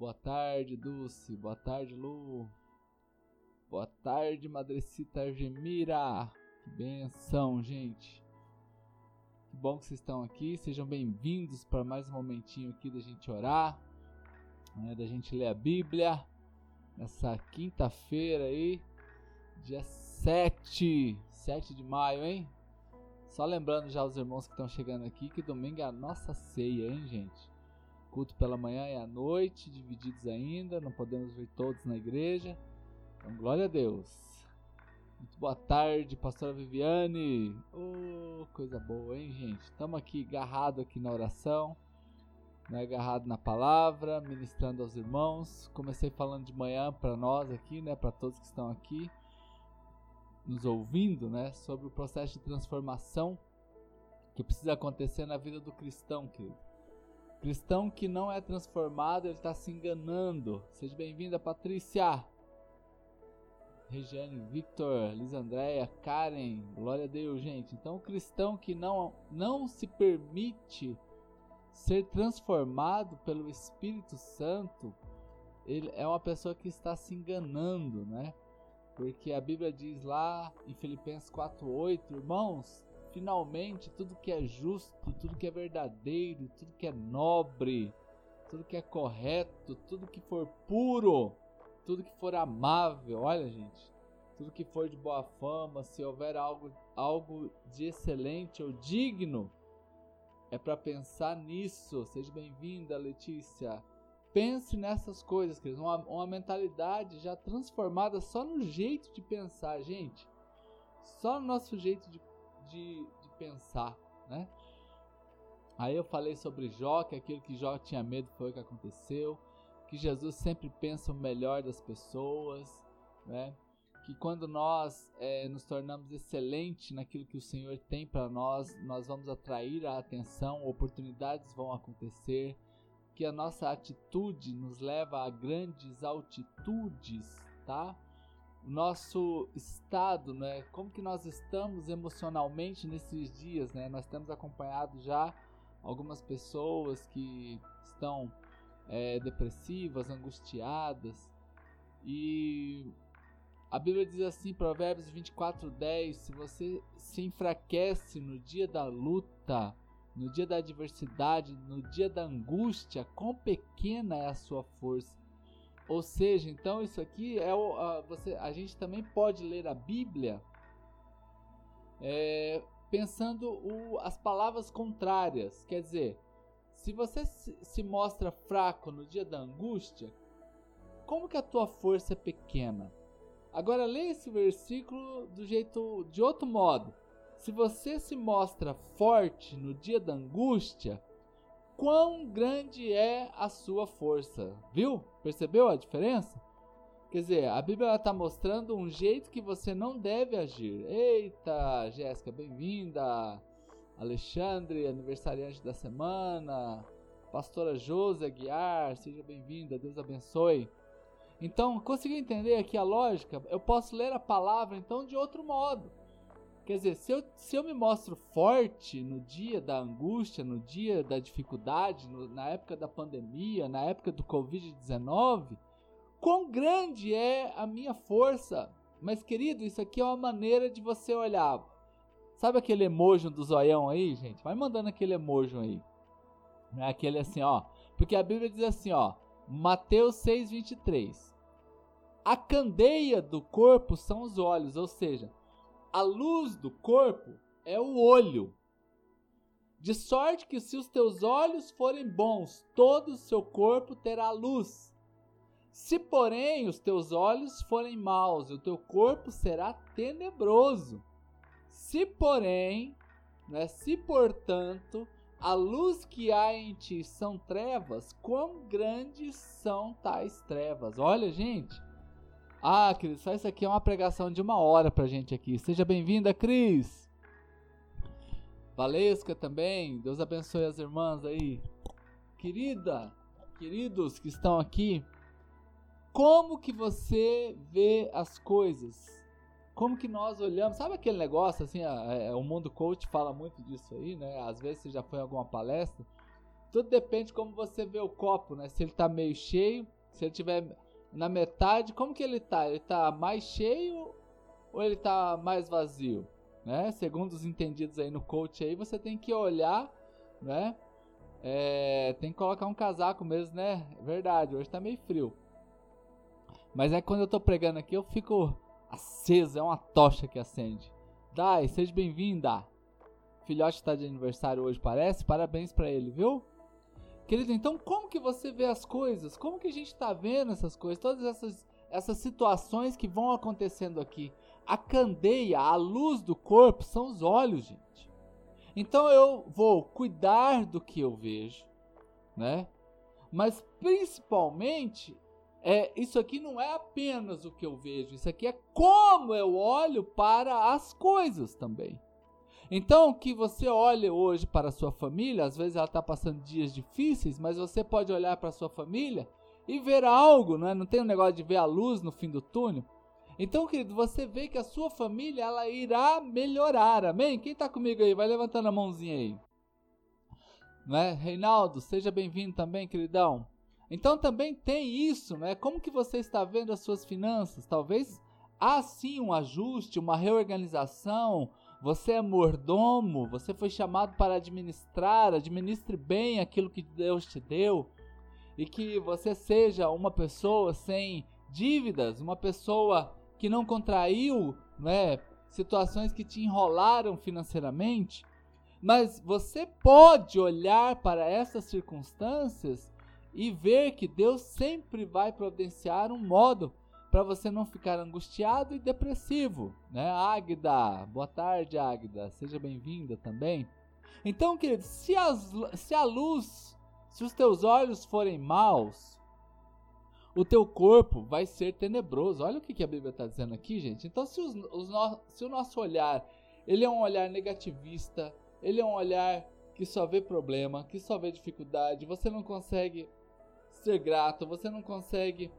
Boa tarde, Dulce. Boa tarde, Lu. Boa tarde, Madrecita Argemira. Que benção, gente. Que bom que vocês estão aqui. Sejam bem-vindos para mais um momentinho aqui da gente orar, né, da gente ler a Bíblia. Nessa quinta-feira aí, dia 7, 7 de maio, hein? Só lembrando já os irmãos que estão chegando aqui que domingo é a nossa ceia, hein, gente? Culto pela manhã e à noite, divididos ainda, não podemos ver todos na igreja. Então, glória a Deus. Muito boa tarde, pastora Viviane. Oh, coisa boa, hein, gente? Estamos aqui agarrado aqui na oração, né, agarrado na palavra, ministrando aos irmãos. Comecei falando de manhã para nós aqui, né, para todos que estão aqui nos ouvindo, né, sobre o processo de transformação que precisa acontecer na vida do cristão, querido. Cristão que não é transformado, ele está se enganando. Seja bem-vinda, Patrícia. Regiane, Victor, Lisandréia, Karen, glória a Deus, gente. Então, o cristão que não, não se permite ser transformado pelo Espírito Santo, ele é uma pessoa que está se enganando, né? Porque a Bíblia diz lá em Filipenses 4:8, irmãos, finalmente tudo que é justo, tudo que é verdadeiro, tudo que é nobre, tudo que é correto, tudo que for puro, tudo que for amável, olha gente, tudo que for de boa fama, se houver algo, algo de excelente ou digno, é para pensar nisso. Seja bem-vinda, Letícia. Pense nessas coisas, queridos. Uma, uma mentalidade já transformada só no jeito de pensar, gente. Só no nosso jeito de de, de pensar, né? Aí eu falei sobre Jó, que aquilo que Jó tinha medo foi o que aconteceu, que Jesus sempre pensa o melhor das pessoas, né? Que quando nós é, nos tornamos excelentes naquilo que o Senhor tem para nós, nós vamos atrair a atenção, oportunidades vão acontecer, que a nossa atitude nos leva a grandes altitudes, tá? Nosso estado, né? Como que nós estamos emocionalmente nesses dias, né? Nós temos acompanhado já algumas pessoas que estão é, depressivas, angustiadas e a Bíblia diz assim, Provérbios 24:10, se você se enfraquece no dia da luta, no dia da adversidade, no dia da angústia, quão pequena é a sua força. Ou seja, então isso aqui é o, a, você, a gente também pode ler a Bíblia é, pensando o, as palavras contrárias. Quer dizer, se você se, se mostra fraco no dia da angústia, como que a tua força é pequena? Agora leia esse versículo do jeito de outro modo. Se você se mostra forte no dia da angústia, quão grande é a sua força. Viu? Percebeu a diferença? Quer dizer, a Bíblia está mostrando um jeito que você não deve agir. Eita, Jéssica, bem-vinda. Alexandre, aniversariante da semana. Pastora Josi Aguiar, seja bem-vinda, Deus abençoe. Então, conseguiu entender aqui a lógica? Eu posso ler a palavra então de outro modo. Quer dizer, se eu, se eu me mostro forte no dia da angústia, no dia da dificuldade, no, na época da pandemia, na época do Covid-19, quão grande é a minha força. Mas, querido, isso aqui é uma maneira de você olhar. Sabe aquele emoji do zoião aí, gente? Vai mandando aquele emoji aí. É aquele assim, ó. Porque a Bíblia diz assim, ó. Mateus 6,23. A candeia do corpo são os olhos, ou seja, a luz do corpo é o olho. De sorte que se os teus olhos forem bons, todo o seu corpo terá luz. Se, porém, os teus olhos forem maus, o teu corpo será tenebroso. Se, porém, né, se, portanto, a luz que há em ti são trevas, quão grandes são tais trevas? Olha, gente, ah, Cris, só isso aqui é uma pregação de uma hora pra gente aqui. Seja bem-vinda, Cris. Valesca também. Deus abençoe as irmãs aí. Querida, queridos que estão aqui, como que você vê as coisas? Como que nós olhamos? Sabe aquele negócio assim? É, o mundo coach fala muito disso aí, né? Às vezes você já foi em alguma palestra Tudo depende de como você vê o copo, né? Se ele tá meio cheio, se ele tiver na metade, como que ele tá? Ele tá mais cheio ou ele tá mais vazio? Né? Segundo os entendidos aí no coach aí, você tem que olhar, né? É, tem que colocar um casaco mesmo, né? Verdade, hoje tá meio frio. Mas é quando eu tô pregando aqui, eu fico aceso, é uma tocha que acende. Dai, seja bem-vinda. Filhote está de aniversário hoje, parece? Parabéns para ele, viu? Querido, então como que você vê as coisas? Como que a gente está vendo essas coisas? Todas essas, essas situações que vão acontecendo aqui. A candeia, a luz do corpo são os olhos, gente. Então eu vou cuidar do que eu vejo, né? Mas principalmente, é, isso aqui não é apenas o que eu vejo, isso aqui é como eu olho para as coisas também. Então, que você olhe hoje para a sua família, às vezes ela está passando dias difíceis, mas você pode olhar para a sua família e ver algo, não, é? não tem um negócio de ver a luz no fim do túnel. Então, querido, você vê que a sua família ela irá melhorar, amém? Quem está comigo aí? Vai levantando a mãozinha aí. Não é? Reinaldo, seja bem-vindo também, queridão. Então também tem isso, né? Como que você está vendo as suas finanças? Talvez há sim um ajuste, uma reorganização, você é mordomo, você foi chamado para administrar, administre bem aquilo que Deus te deu e que você seja uma pessoa sem dívidas, uma pessoa que não contraiu, né, situações que te enrolaram financeiramente. Mas você pode olhar para essas circunstâncias e ver que Deus sempre vai providenciar um modo para você não ficar angustiado e depressivo, né? Águida, boa tarde, Águida, seja bem-vinda também. Então, querido, se, as, se a luz, se os teus olhos forem maus, o teu corpo vai ser tenebroso. Olha o que, que a Bíblia está dizendo aqui, gente. Então, se, os, os no, se o nosso olhar ele é um olhar negativista, ele é um olhar que só vê problema, que só vê dificuldade, você não consegue ser grato, você não consegue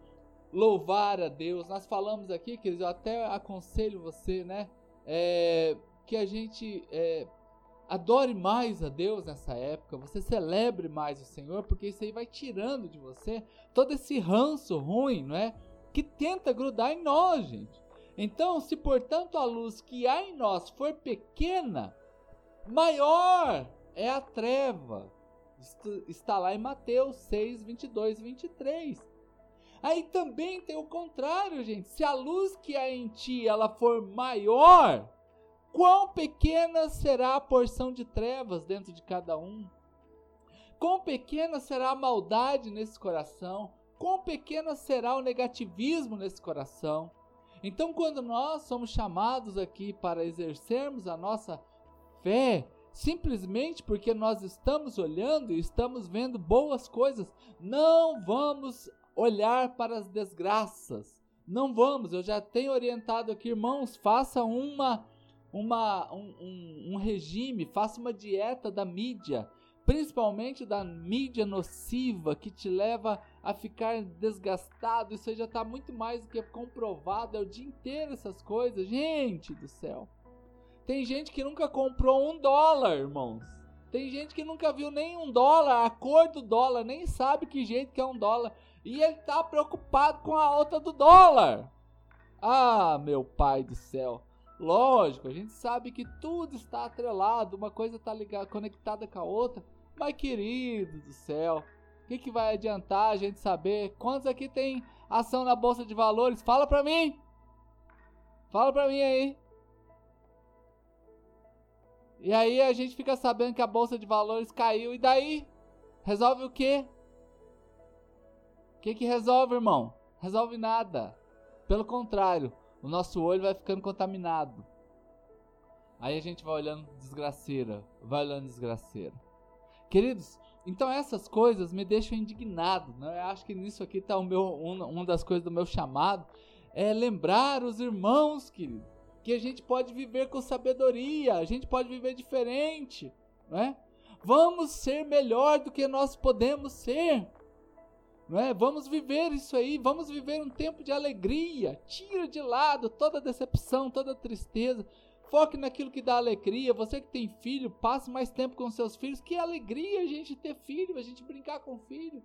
louvar a Deus. Nós falamos aqui, queridos, eu até aconselho você, né? É, que a gente é, adore mais a Deus nessa época, você celebre mais o Senhor, porque isso aí vai tirando de você todo esse ranço ruim, não é? Que tenta grudar em nós, gente. Então, se portanto a luz que há em nós for pequena, maior é a treva. Está lá em Mateus 6, 22 e 23. Aí também tem o contrário, gente. Se a luz que há em ti ela for maior, quão pequena será a porção de trevas dentro de cada um? Quão pequena será a maldade nesse coração? Quão pequena será o negativismo nesse coração? Então, quando nós somos chamados aqui para exercermos a nossa fé, simplesmente porque nós estamos olhando e estamos vendo boas coisas, não vamos olhar para as desgraças. Não vamos, eu já tenho orientado aqui, irmãos, faça uma, uma um, um, um regime, faça uma dieta da mídia, principalmente da mídia nociva que te leva a ficar desgastado. Isso aí já está muito mais do que comprovado, é o dia inteiro essas coisas, gente do céu. Tem gente que nunca comprou um dólar, irmãos. Tem gente que nunca viu nem um dólar, a cor do dólar, nem sabe que jeito que é um dólar. E ele está preocupado com a alta do dólar. Ah, meu pai do céu. Lógico, a gente sabe que tudo está atrelado, uma coisa está ligada, conectada com a outra. Mas querido do céu, o que, que vai adiantar a gente saber quantos aqui tem ação na bolsa de valores? Fala pra mim. Fala pra mim aí. E aí a gente fica sabendo que a bolsa de valores caiu e daí resolve o quê? O que, que resolve, irmão? Resolve nada. Pelo contrário, o nosso olho vai ficando contaminado. Aí a gente vai olhando desgraceira, vai olhando desgraceira. Queridos, então essas coisas me deixam indignado. Né? Eu acho que nisso aqui está um, uma das coisas do meu chamado. É lembrar os irmãos, querido, que a gente pode viver com sabedoria, a gente pode viver diferente. Né? Vamos ser melhor do que nós podemos ser. Não é? Vamos viver isso aí, vamos viver um tempo de alegria. Tira de lado toda decepção, toda tristeza. Foque naquilo que dá alegria. Você que tem filho, passe mais tempo com seus filhos. Que alegria a gente ter filho, a gente brincar com filho,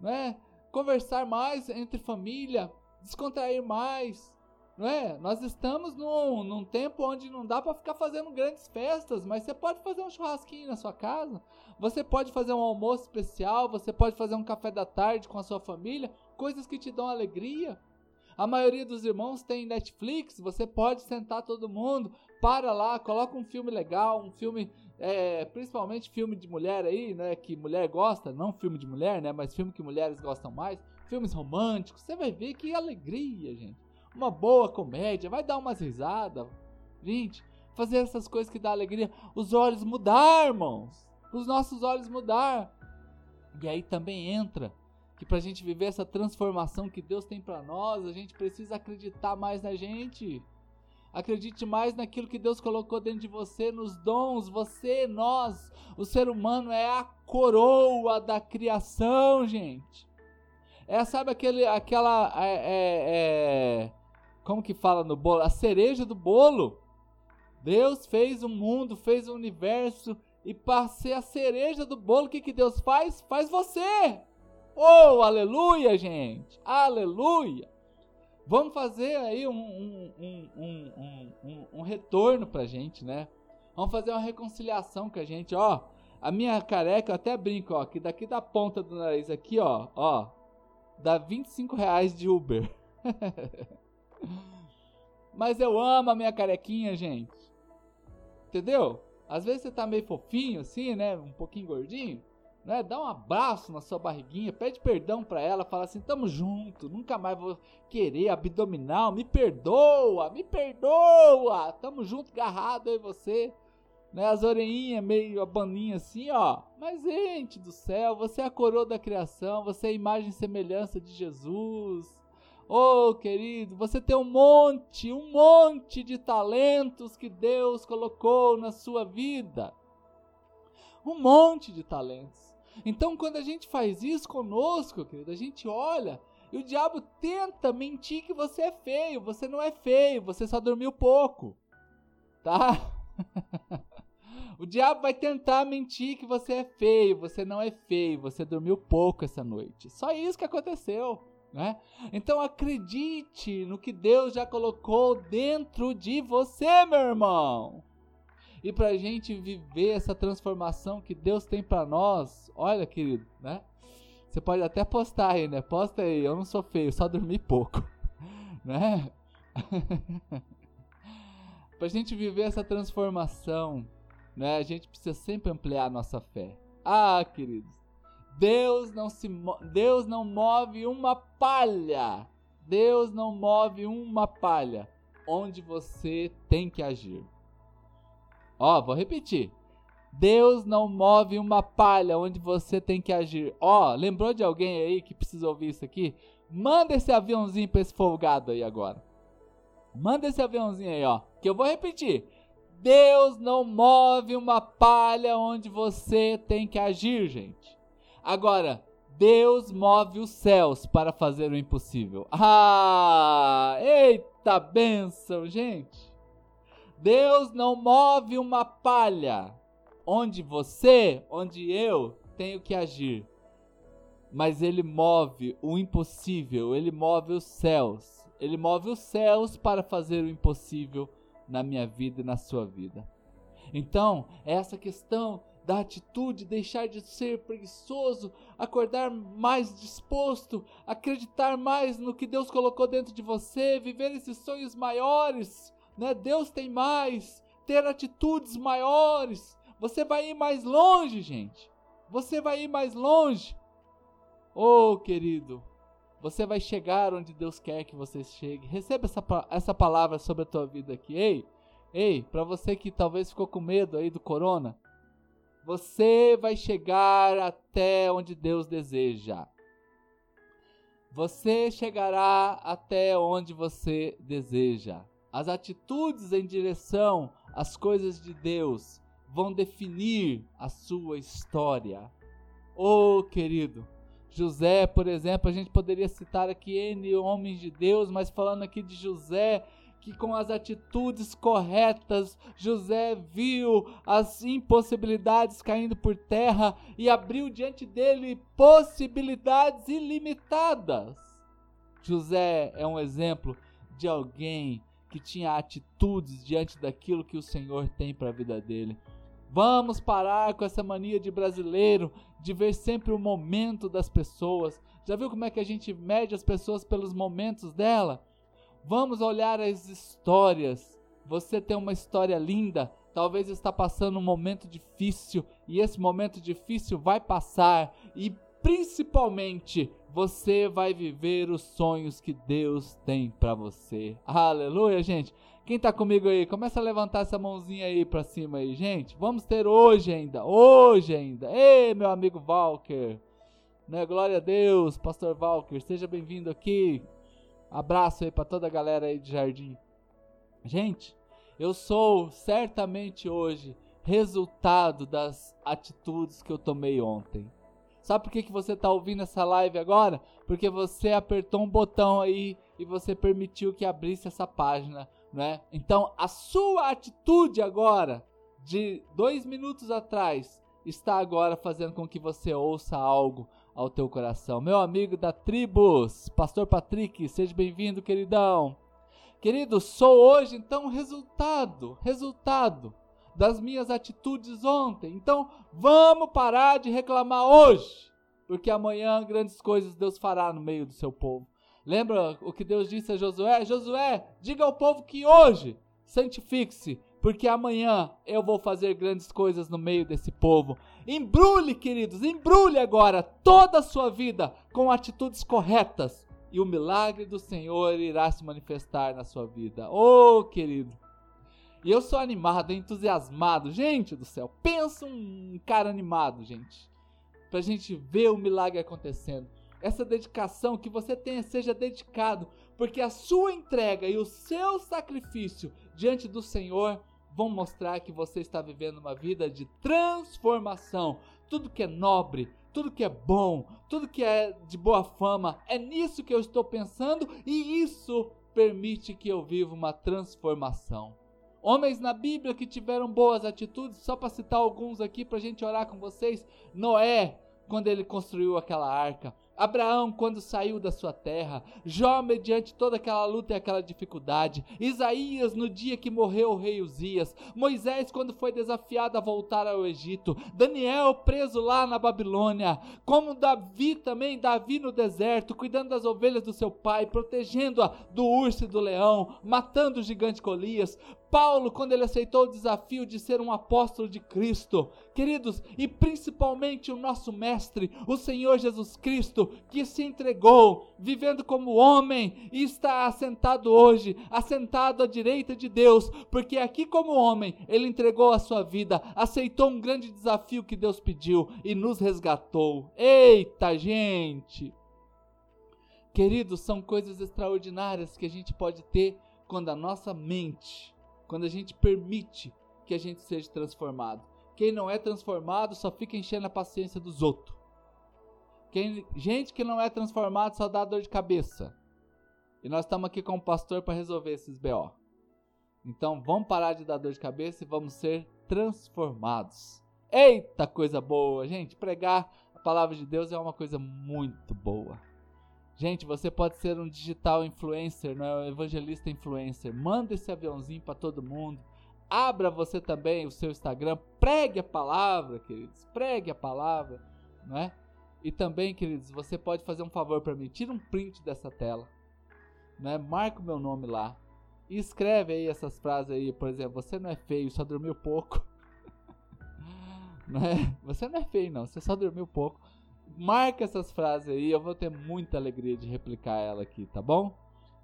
né? Conversar mais entre família, descontrair mais, não é? Nós estamos num, num tempo onde não dá para ficar fazendo grandes festas, mas você pode fazer um churrasquinho na sua casa, você pode fazer um almoço especial, você pode fazer um café da tarde com a sua família, coisas que te dão alegria. A maioria dos irmãos tem Netflix, você pode sentar todo mundo, para lá, coloca um filme legal, um filme, é, principalmente filme de mulher aí, né, que mulher gosta, não filme de mulher, né, mas filme que mulheres gostam mais, filmes românticos, você vai ver que alegria, gente. Uma boa comédia, vai dar umas risadas. Gente, fazer essas coisas que dá alegria, os olhos mudar, irmãos. Os nossos olhos mudar. E aí também entra que para a gente viver essa transformação que Deus tem para nós, a gente precisa acreditar mais na gente. Acredite mais naquilo que Deus colocou dentro de você, nos dons. Você, nós, o ser humano é a coroa da criação, gente. É, sabe aquele, aquela, é, é, é, como que fala no bolo? A cereja do bolo. Deus fez o mundo, fez o universo e para ser a cereja do bolo, o que, que Deus faz? Faz você. Oh, aleluia, gente! Aleluia! Vamos fazer aí um, um, um, um, retorno pra gente, né? Vamos fazer uma reconciliação com a gente, ó. A minha careca, eu até brinco, ó, que daqui da ponta do nariz aqui, ó, ó, dá 25 reais de Uber. Mas eu amo a minha carequinha, gente. Entendeu? Às vezes você tá meio fofinho assim, né? Um pouquinho gordinho né? Dá um abraço na sua barriguinha, pede perdão para ela, fala assim: "Tamo junto, nunca mais vou querer abdominal, me perdoa, me perdoa. Tamo junto, garrado aí você". Né, as orelhinhas meio abaninha assim, ó. Mas gente do céu, você é a coroa da criação, você é a imagem e semelhança de Jesus. Oh, querido, você tem um monte, um monte de talentos que Deus colocou na sua vida. Um monte de talentos. Então, quando a gente faz isso conosco, querido, a gente olha e o diabo tenta mentir que você é feio. Você não é feio, você só dormiu pouco. Tá? o diabo vai tentar mentir que você é feio. Você não é feio, você dormiu pouco essa noite. Só isso que aconteceu. Né? Então acredite no que Deus já colocou dentro de você, meu irmão. E para a gente viver essa transformação que Deus tem para nós, olha, querido, né? Você pode até postar aí, né? Posta aí, eu não sou feio, só dormi pouco, né? para a gente viver essa transformação, né? A gente precisa sempre ampliar a nossa fé. Ah, queridos, Deus não se Deus não move uma palha. Deus não move uma palha onde você tem que agir. Ó, vou repetir. Deus não move uma palha onde você tem que agir. Ó, lembrou de alguém aí que precisa ouvir isso aqui? Manda esse aviãozinho para esse folgado aí agora. Manda esse aviãozinho aí, ó. Que eu vou repetir. Deus não move uma palha onde você tem que agir, gente. Agora, Deus move os céus para fazer o impossível. Ah, eita bênção, gente. Deus não move uma palha onde você, onde eu tenho que agir. Mas ele move o impossível, ele move os céus. Ele move os céus para fazer o impossível na minha vida e na sua vida. Então, essa questão da atitude, deixar de ser preguiçoso, acordar mais disposto, acreditar mais no que Deus colocou dentro de você, viver esses sonhos maiores, né? Deus tem mais, ter atitudes maiores. Você vai ir mais longe, gente. Você vai ir mais longe. Oh, querido, você vai chegar onde Deus quer que você chegue. Receba essa, essa palavra sobre a tua vida aqui. Ei, ei, para você que talvez ficou com medo aí do corona, você vai chegar até onde Deus deseja. Você chegará até onde você deseja. As atitudes em direção às coisas de Deus vão definir a sua história. Oh, querido, José, por exemplo, a gente poderia citar aqui N homens de Deus, mas falando aqui de José, que com as atitudes corretas José viu as impossibilidades caindo por terra e abriu diante dele possibilidades ilimitadas. José é um exemplo de alguém que tinha atitudes diante daquilo que o Senhor tem para a vida dele. Vamos parar com essa mania de brasileiro de ver sempre o momento das pessoas. Já viu como é que a gente mede as pessoas pelos momentos dela? Vamos olhar as histórias. Você tem uma história linda, talvez está passando um momento difícil e esse momento difícil vai passar e principalmente você vai viver os sonhos que Deus tem para você. Aleluia, gente. Quem tá comigo aí, começa a levantar essa mãozinha aí para cima aí, gente. Vamos ter hoje ainda, hoje ainda. Ei, meu amigo Valker. Né? Glória a Deus, pastor Valker, seja bem-vindo aqui. Abraço aí para toda a galera aí de Jardim. Gente, eu sou certamente hoje resultado das atitudes que eu tomei ontem. Sabe por que, que você está ouvindo essa live agora? Porque você apertou um botão aí e você permitiu que abrisse essa página, né? Então, a sua atitude agora, de dois minutos atrás, está agora fazendo com que você ouça algo ao teu coração. Meu amigo da Tribos, Pastor Patrick, seja bem-vindo, queridão. Querido, sou hoje então resultado, resultado das minhas atitudes ontem. Então, vamos parar de reclamar hoje, porque amanhã grandes coisas Deus fará no meio do seu povo. Lembra o que Deus disse a Josué? Josué, diga ao povo que hoje santifique-se, porque amanhã eu vou fazer grandes coisas no meio desse povo. Embrulhe, queridos, embrulhe agora toda a sua vida com atitudes corretas e o milagre do Senhor irá se manifestar na sua vida. Oh, querido, e eu sou animado, entusiasmado. Gente do céu, pensa um cara animado, gente. Pra gente ver o milagre acontecendo. Essa dedicação que você tenha seja dedicado, porque a sua entrega e o seu sacrifício diante do Senhor vão mostrar que você está vivendo uma vida de transformação. Tudo que é nobre, tudo que é bom, tudo que é de boa fama, é nisso que eu estou pensando e isso permite que eu viva uma transformação. Homens na Bíblia que tiveram boas atitudes, só para citar alguns aqui para a gente orar com vocês. Noé, quando ele construiu aquela arca. Abraão, quando saiu da sua terra, Jó, mediante toda aquela luta e aquela dificuldade, Isaías, no dia que morreu o rei Uzias, Moisés, quando foi desafiado a voltar ao Egito, Daniel, preso lá na Babilônia, como Davi também, Davi no deserto, cuidando das ovelhas do seu pai, protegendo-a do urso e do leão, matando o gigante Golias, Paulo, quando ele aceitou o desafio de ser um apóstolo de Cristo, queridos, e principalmente o nosso Mestre, o Senhor Jesus Cristo, que se entregou, vivendo como homem e está assentado hoje, assentado à direita de Deus, porque aqui, como homem, ele entregou a sua vida, aceitou um grande desafio que Deus pediu e nos resgatou. Eita, gente! Queridos, são coisas extraordinárias que a gente pode ter quando a nossa mente quando a gente permite que a gente seja transformado. Quem não é transformado só fica enchendo a paciência dos outros. Quem, gente que não é transformado só dá dor de cabeça. E nós estamos aqui com o pastor para resolver esses BO. Então vamos parar de dar dor de cabeça e vamos ser transformados. Eita coisa boa, gente! Pregar a palavra de Deus é uma coisa muito boa. Gente, você pode ser um digital influencer, não é? um evangelista influencer. Manda esse aviãozinho para todo mundo. Abra você também o seu Instagram, pregue a palavra, queridos. Pregue a palavra, não é? E também, queridos, você pode fazer um favor para mim. Tira um print dessa tela, né? Marca o meu nome lá. E escreve aí essas frases aí, por exemplo, você não é feio, só dormiu pouco. não é? Você não é feio não, você só dormiu pouco marca essas frases aí, eu vou ter muita alegria de replicar ela aqui, tá bom?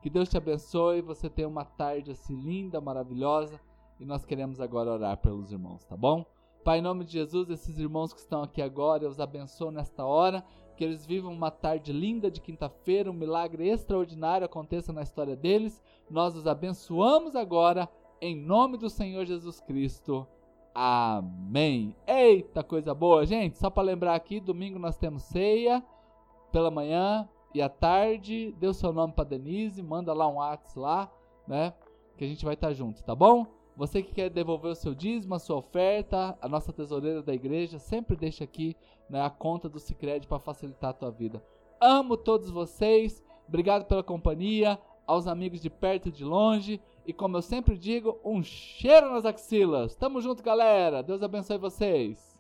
Que Deus te abençoe, você tenha uma tarde assim linda, maravilhosa, e nós queremos agora orar pelos irmãos, tá bom? Pai, em nome de Jesus, esses irmãos que estão aqui agora, eu os abençoo nesta hora, que eles vivam uma tarde linda de quinta-feira, um milagre extraordinário aconteça na história deles. Nós os abençoamos agora, em nome do Senhor Jesus Cristo. Amém. Eita coisa boa, gente. Só para lembrar aqui, domingo nós temos ceia pela manhã e à tarde. Dê o seu nome para Denise, manda lá um WhatsApp lá, né? que a gente vai estar junto, tá bom? Você que quer devolver o seu dízimo, a sua oferta, a nossa tesoureira da igreja, sempre deixa aqui né, a conta do Cicred para facilitar a tua vida. Amo todos vocês, obrigado pela companhia, aos amigos de perto e de longe, e como eu sempre digo, um cheiro nas axilas. Tamo junto, galera. Deus abençoe vocês.